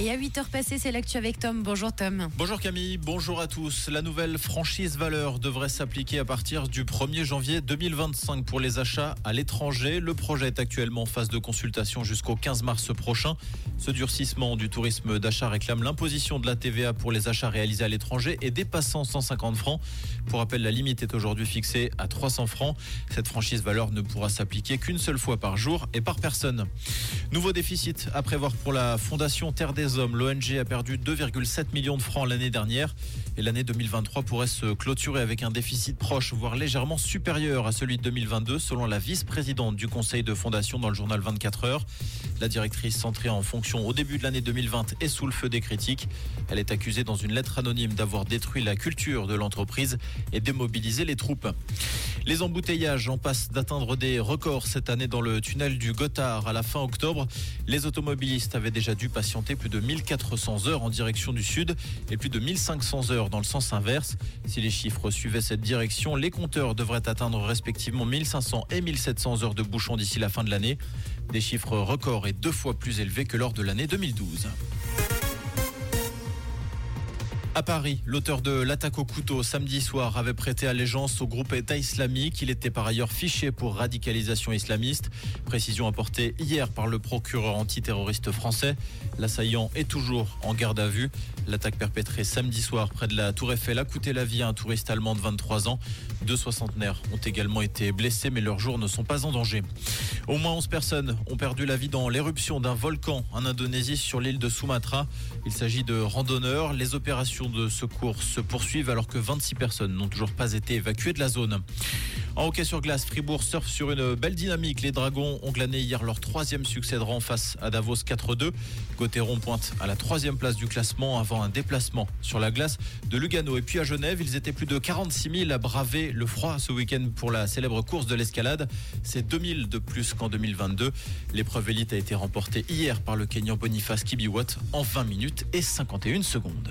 Et à 8h passées, c'est l'actu avec Tom. Bonjour Tom. Bonjour Camille, bonjour à tous. La nouvelle franchise valeur devrait s'appliquer à partir du 1er janvier 2025 pour les achats à l'étranger. Le projet est actuellement en phase de consultation jusqu'au 15 mars prochain. Ce durcissement du tourisme d'achat réclame l'imposition de la TVA pour les achats réalisés à l'étranger et dépassant 150 francs. Pour rappel, la limite est aujourd'hui fixée à 300 francs. Cette franchise valeur ne pourra s'appliquer qu'une seule fois par jour et par personne. Nouveau déficit à prévoir pour la Fondation Terre des L'ONG a perdu 2,7 millions de francs l'année dernière et l'année 2023 pourrait se clôturer avec un déficit proche, voire légèrement supérieur à celui de 2022 selon la vice-présidente du conseil de fondation dans le journal 24 heures. La directrice centrée en fonction au début de l'année 2020 est sous le feu des critiques. Elle est accusée dans une lettre anonyme d'avoir détruit la culture de l'entreprise et démobilisé les troupes. Les embouteillages en passent d'atteindre des records cette année dans le tunnel du Gothard. À la fin octobre, les automobilistes avaient déjà dû patienter plus de 1400 heures en direction du sud et plus de 1500 heures dans le sens inverse. Si les chiffres suivaient cette direction, les compteurs devraient atteindre respectivement 1500 et 1700 heures de bouchons d'ici la fin de l'année. Des chiffres records deux fois plus élevés que lors de l'année 2012. À Paris, l'auteur de l'attaque au couteau samedi soir avait prêté allégeance au groupe État islamique. Il était par ailleurs fiché pour radicalisation islamiste. Précision apportée hier par le procureur antiterroriste français. L'assaillant est toujours en garde à vue. L'attaque perpétrée samedi soir près de la Tour Eiffel a coûté la vie à un touriste allemand de 23 ans. Deux soixantenaires ont également été blessés, mais leurs jours ne sont pas en danger. Au moins 11 personnes ont perdu la vie dans l'éruption d'un volcan en Indonésie sur l'île de Sumatra. Il s'agit de randonneurs. Les opérations de secours se poursuivent alors que 26 personnes n'ont toujours pas été évacuées de la zone. En hockey sur glace, Fribourg surfe sur une belle dynamique. Les Dragons ont glané hier leur troisième succès de rang face à Davos 4-2. Gauthieron pointe à la troisième place du classement avant un déplacement sur la glace de Lugano. Et puis à Genève, ils étaient plus de 46 000 à braver le froid ce week-end pour la célèbre course de l'escalade. C'est 2000 de plus qu'en 2022. L'épreuve élite a été remportée hier par le Kenyan Boniface Kibiwat en 20 minutes et 51 secondes.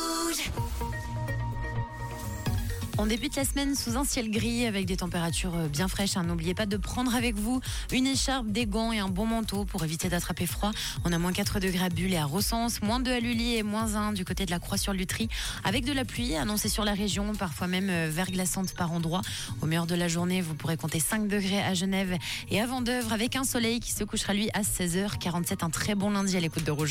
On débute la semaine sous un ciel gris avec des températures euh, bien fraîches. hein. N'oubliez pas de prendre avec vous une écharpe, des gants et un bon manteau pour éviter d'attraper froid. On a moins 4 degrés à Bulle et à Rossens, moins 2 à Lully et moins 1 du côté de la Croix-sur-Lutry avec de la pluie annoncée sur la région, parfois même euh, verglaçante par endroits. Au meilleur de la journée, vous pourrez compter 5 degrés à Genève et à Vendœuvre avec un soleil qui se couchera lui à 16h47. Un très bon lundi à l'écoute de Rouge.